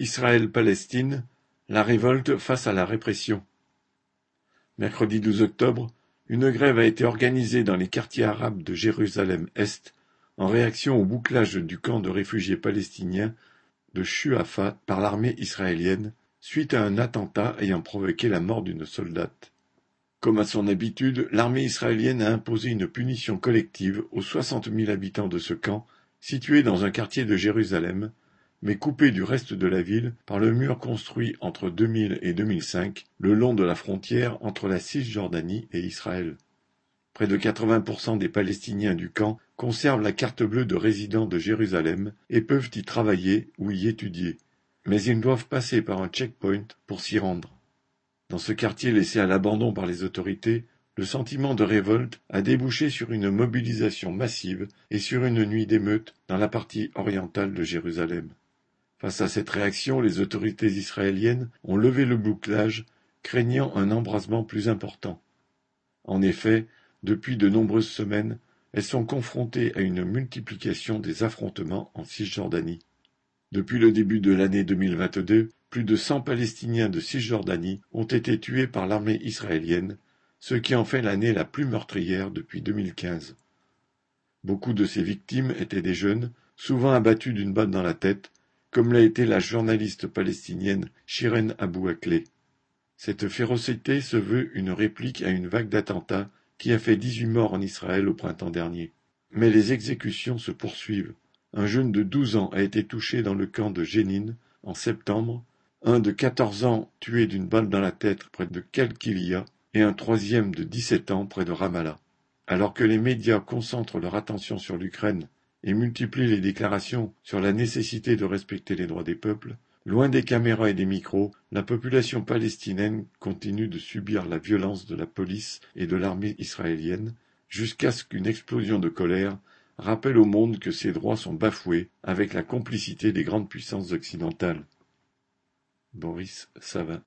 Israël-Palestine, la révolte face à la répression. Mercredi 12 octobre, une grève a été organisée dans les quartiers arabes de Jérusalem-Est en réaction au bouclage du camp de réfugiés palestiniens de Shuafat par l'armée israélienne suite à un attentat ayant provoqué la mort d'une soldate. Comme à son habitude, l'armée israélienne a imposé une punition collective aux soixante mille habitants de ce camp, situé dans un quartier de Jérusalem, mais coupé du reste de la ville par le mur construit entre 2000 et 2005 le long de la frontière entre la Cisjordanie et Israël. Près de 80% des Palestiniens du camp conservent la carte bleue de résident de Jérusalem et peuvent y travailler ou y étudier, mais ils doivent passer par un checkpoint pour s'y rendre. Dans ce quartier laissé à l'abandon par les autorités, le sentiment de révolte a débouché sur une mobilisation massive et sur une nuit d'émeute dans la partie orientale de Jérusalem. Face à cette réaction, les autorités israéliennes ont levé le bouclage, craignant un embrasement plus important. En effet, depuis de nombreuses semaines, elles sont confrontées à une multiplication des affrontements en Cisjordanie. Depuis le début de l'année 2022, plus de 100 Palestiniens de Cisjordanie ont été tués par l'armée israélienne, ce qui en fait l'année la plus meurtrière depuis 2015. Beaucoup de ces victimes étaient des jeunes, souvent abattus d'une balle dans la tête, comme l'a été la journaliste palestinienne Shiren Abou Akleh. Cette férocité se veut une réplique à une vague d'attentats qui a fait dix-huit morts en Israël au printemps dernier. Mais les exécutions se poursuivent. Un jeune de douze ans a été touché dans le camp de Jénine en septembre, un de quatorze ans tué d'une balle dans la tête près de Kalkilia et un troisième de dix-sept ans près de Ramallah. Alors que les médias concentrent leur attention sur l'Ukraine et multiplie les déclarations sur la nécessité de respecter les droits des peuples, loin des caméras et des micros, la population palestinienne continue de subir la violence de la police et de l'armée israélienne, jusqu'à ce qu'une explosion de colère rappelle au monde que ses droits sont bafoués avec la complicité des grandes puissances occidentales. Boris Savin